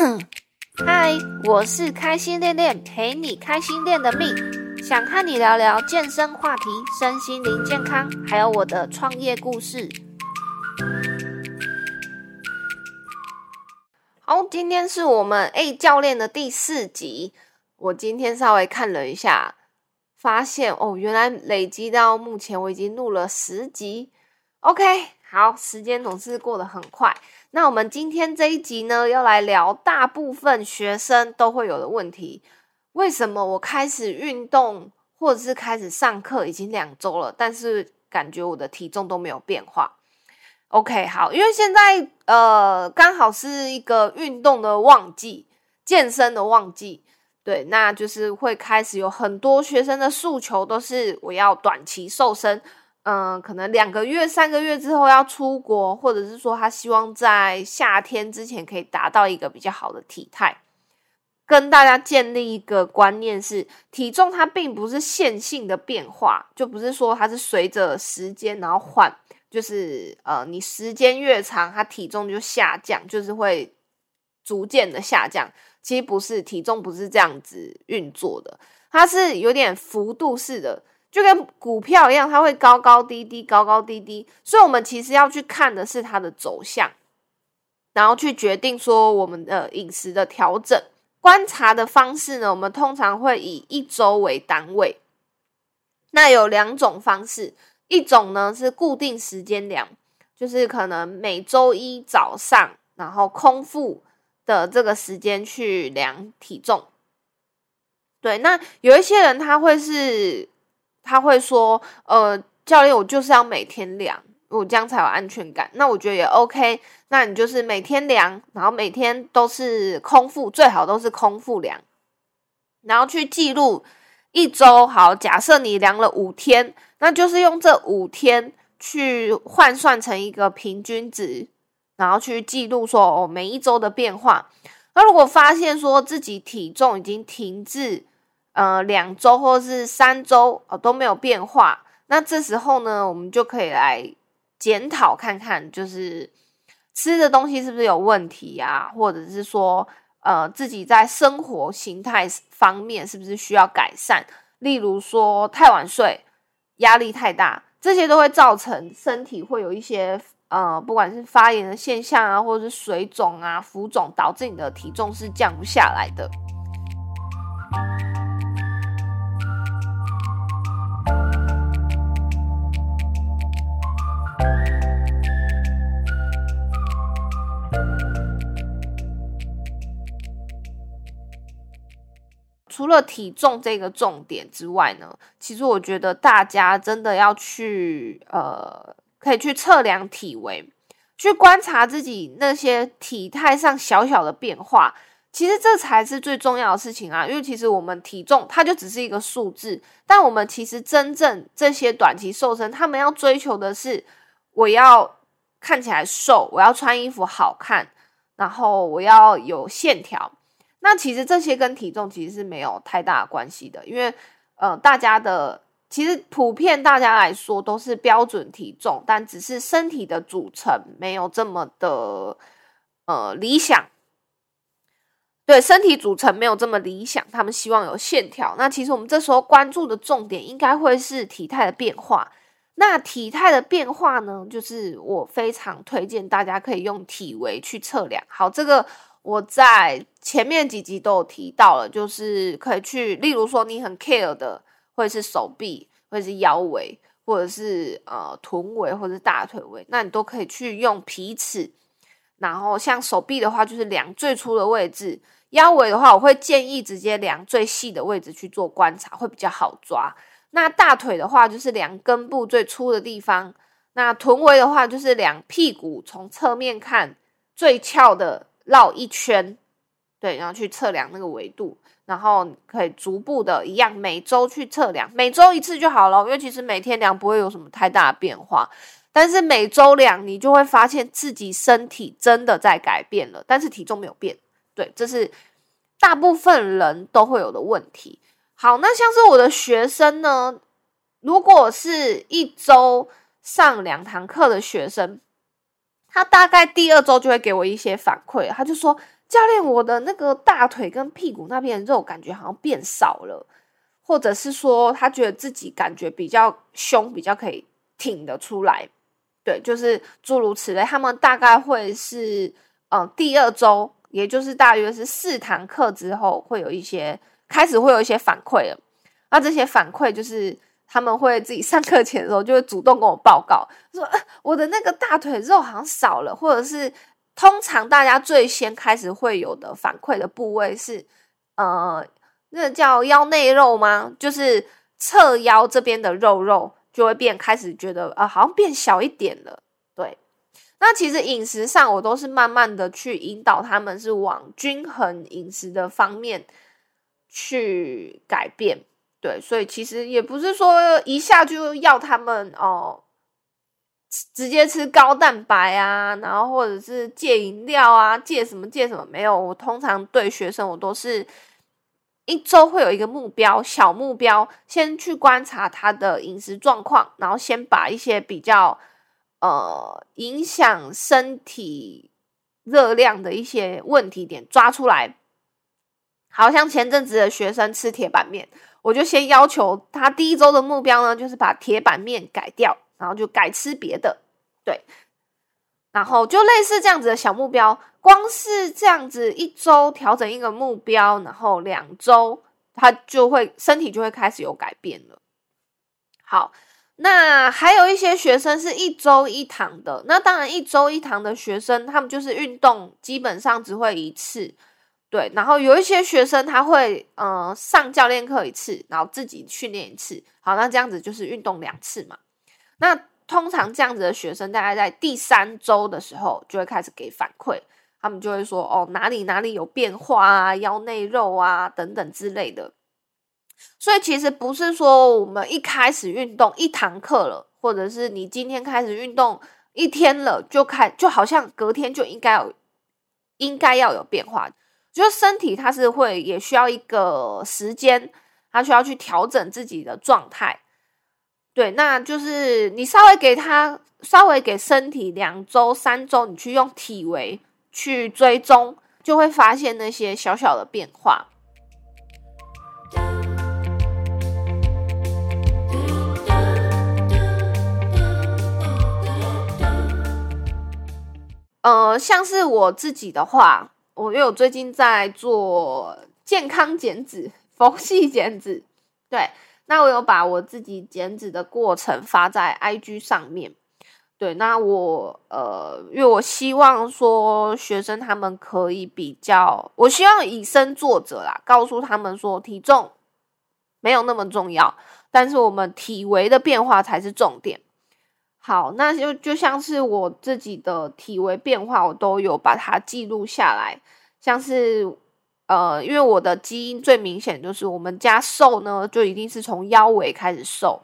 嗨，我是开心练练，陪你开心练的命，想和你聊聊健身话题、身心灵健康，还有我的创业故事。好，今天是我们 A 教练的第四集。我今天稍微看了一下，发现哦，原来累积到目前我已经录了十集。OK，好，时间总是过得很快。那我们今天这一集呢，要来聊大部分学生都会有的问题：为什么我开始运动或者是开始上课已经两周了，但是感觉我的体重都没有变化？OK，好，因为现在呃刚好是一个运动的旺季，健身的旺季，对，那就是会开始有很多学生的诉求都是我要短期瘦身。嗯，可能两个月、三个月之后要出国，或者是说他希望在夏天之前可以达到一个比较好的体态。跟大家建立一个观念是，体重它并不是线性的变化，就不是说它是随着时间然后换，就是呃，你时间越长，它体重就下降，就是会逐渐的下降。其实不是，体重不是这样子运作的，它是有点幅度式的。就跟股票一样，它会高高低低，高高低低，所以我们其实要去看的是它的走向，然后去决定说我们的饮食的调整。观察的方式呢，我们通常会以一周为单位。那有两种方式，一种呢是固定时间量，就是可能每周一早上，然后空腹的这个时间去量体重。对，那有一些人他会是。他会说：“呃，教练，我就是要每天量，我这样才有安全感。那我觉得也 OK。那你就是每天量，然后每天都是空腹，最好都是空腹量，然后去记录一周。好，假设你量了五天，那就是用这五天去换算成一个平均值，然后去记录说哦，每一周的变化。那如果发现说自己体重已经停滞。”呃，两周或是三周哦都没有变化，那这时候呢，我们就可以来检讨看看，就是吃的东西是不是有问题呀，或者是说，呃，自己在生活形态方面是不是需要改善？例如说太晚睡、压力太大，这些都会造成身体会有一些呃，不管是发炎的现象啊，或者是水肿啊、浮肿，导致你的体重是降不下来的。除了体重这个重点之外呢，其实我觉得大家真的要去呃，可以去测量体围，去观察自己那些体态上小小的变化。其实这才是最重要的事情啊！因为其实我们体重它就只是一个数字，但我们其实真正这些短期瘦身，他们要追求的是我要看起来瘦，我要穿衣服好看，然后我要有线条。那其实这些跟体重其实是没有太大关系的，因为呃，大家的其实普遍大家来说都是标准体重，但只是身体的组成没有这么的呃理想。对身体组成没有这么理想，他们希望有线条。那其实我们这时候关注的重点应该会是体态的变化。那体态的变化呢，就是我非常推荐大家可以用体围去测量。好，这个。我在前面几集都有提到了，就是可以去，例如说你很 care 的，或者是手臂，或者是腰围，或者是呃臀围，或者是大腿围，那你都可以去用皮尺。然后像手臂的话，就是量最粗的位置；腰围的话，我会建议直接量最细的位置去做观察，会比较好抓。那大腿的话，就是量根部最粗的地方；那臀围的话，就是量屁股从侧面看最翘的。绕一圈，对，然后去测量那个维度，然后可以逐步的一样，每周去测量，每周一次就好了，因为其实每天量不会有什么太大的变化，但是每周量你就会发现自己身体真的在改变了，但是体重没有变，对，这是大部分人都会有的问题。好，那像是我的学生呢，如果是一周上两堂课的学生。他大概第二周就会给我一些反馈，他就说：“教练，我的那个大腿跟屁股那边的肉感觉好像变少了，或者是说他觉得自己感觉比较胸比较可以挺得出来，对，就是诸如此类。他们大概会是，嗯，第二周，也就是大约是四堂课之后，会有一些开始会有一些反馈了。那这些反馈就是他们会自己上课前的时候就会主动跟我报告，说我的那个大腿肉好像少了，或者是。通常大家最先开始会有的反馈的部位是，呃，那叫腰内肉吗？就是侧腰这边的肉肉就会变，开始觉得啊，好像变小一点了。对，那其实饮食上我都是慢慢的去引导他们，是往均衡饮食的方面去改变。对，所以其实也不是说一下就要他们哦。直接吃高蛋白啊，然后或者是戒饮料啊，戒什么戒什么没有。我通常对学生，我都是一周会有一个目标，小目标，先去观察他的饮食状况，然后先把一些比较呃影响身体热量的一些问题点抓出来。好像前阵子的学生吃铁板面，我就先要求他第一周的目标呢，就是把铁板面改掉。然后就改吃别的，对，然后就类似这样子的小目标，光是这样子一周调整一个目标，然后两周他就会身体就会开始有改变了。好，那还有一些学生是一周一堂的，那当然一周一堂的学生，他们就是运动基本上只会一次，对，然后有一些学生他会嗯上教练课一次，然后自己训练一次，好，那这样子就是运动两次嘛。那通常这样子的学生，大概在第三周的时候就会开始给反馈，他们就会说：“哦，哪里哪里有变化啊，腰内肉啊等等之类的。”所以其实不是说我们一开始运动一堂课了，或者是你今天开始运动一天了，就开就好像隔天就应该有应该要有变化，就是身体它是会也需要一个时间，它需要去调整自己的状态。对，那就是你稍微给他，稍微给身体两周、三周，你去用体围去追踪，就会发现那些小小的变化。呃，像是我自己的话，我因为我最近在做健康减脂、佛系减脂，对。那我有把我自己减脂的过程发在 IG 上面，对，那我呃，因为我希望说学生他们可以比较，我希望以身作则啦，告诉他们说体重没有那么重要，但是我们体围的变化才是重点。好，那就就像是我自己的体围变化，我都有把它记录下来，像是。呃，因为我的基因最明显就是我们家瘦呢，就一定是从腰围开始瘦。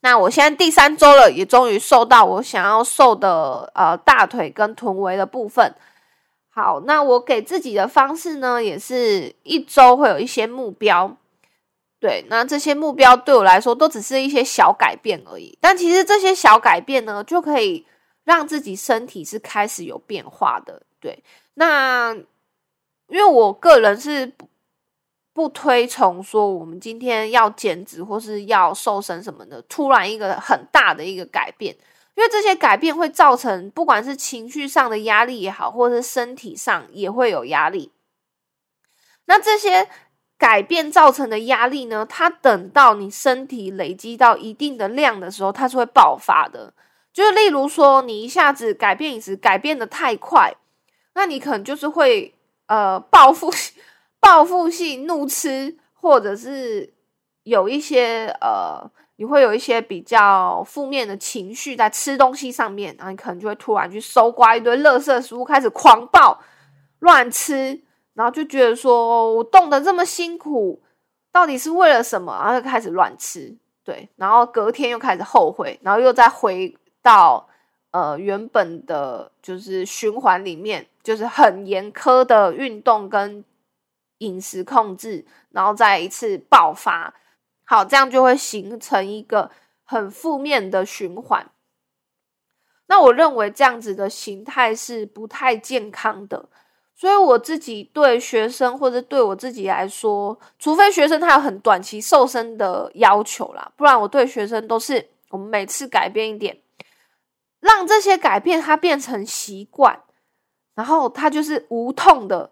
那我现在第三周了，也终于瘦到我想要瘦的呃大腿跟臀围的部分。好，那我给自己的方式呢，也是一周会有一些目标。对，那这些目标对我来说都只是一些小改变而已。但其实这些小改变呢，就可以让自己身体是开始有变化的。对，那。因为我个人是不不推崇说我们今天要减脂或是要瘦身什么的，突然一个很大的一个改变，因为这些改变会造成不管是情绪上的压力也好，或者是身体上也会有压力。那这些改变造成的压力呢，它等到你身体累积到一定的量的时候，它是会爆发的。就是例如说，你一下子改变饮食改变的太快，那你可能就是会。呃，报复 报复性怒吃，或者是有一些呃，你会有一些比较负面的情绪在吃东西上面，然后你可能就会突然去搜刮一堆垃圾食物，开始狂暴乱吃，然后就觉得说我动的这么辛苦，到底是为了什么？然后就开始乱吃，对，然后隔天又开始后悔，然后又再回到。呃，原本的就是循环里面，就是很严苛的运动跟饮食控制，然后再一次爆发，好，这样就会形成一个很负面的循环。那我认为这样子的形态是不太健康的，所以我自己对学生或者对我自己来说，除非学生他有很短期瘦身的要求啦，不然我对学生都是我们每次改变一点，让这些改变它变成习惯，然后它就是无痛的，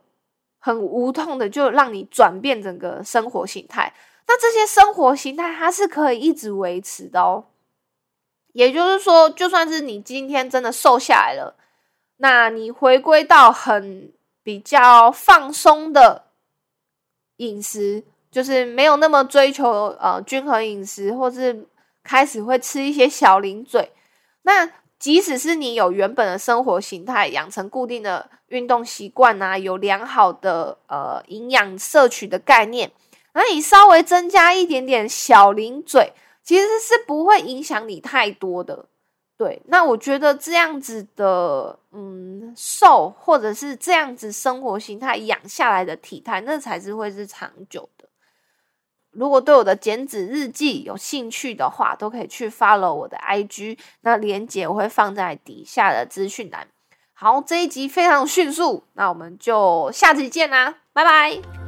很无痛的就让你转变整个生活形态。那这些生活形态它是可以一直维持的哦。也就是说，就算是你今天真的瘦下来了，那你回归到很。比较放松的饮食，就是没有那么追求呃均衡饮食，或是开始会吃一些小零嘴。那即使是你有原本的生活形态，养成固定的运动习惯啊，有良好的呃营养摄取的概念，那你稍微增加一点点小零嘴，其实是不会影响你太多的。对，那我觉得这样子的，嗯，瘦或者是这样子生活形态养下来的体态，那才是会是长久的。如果对我的减脂日记有兴趣的话，都可以去 follow 我的 IG，那链接我会放在底下的资讯栏。好，这一集非常迅速，那我们就下集见啦，拜拜。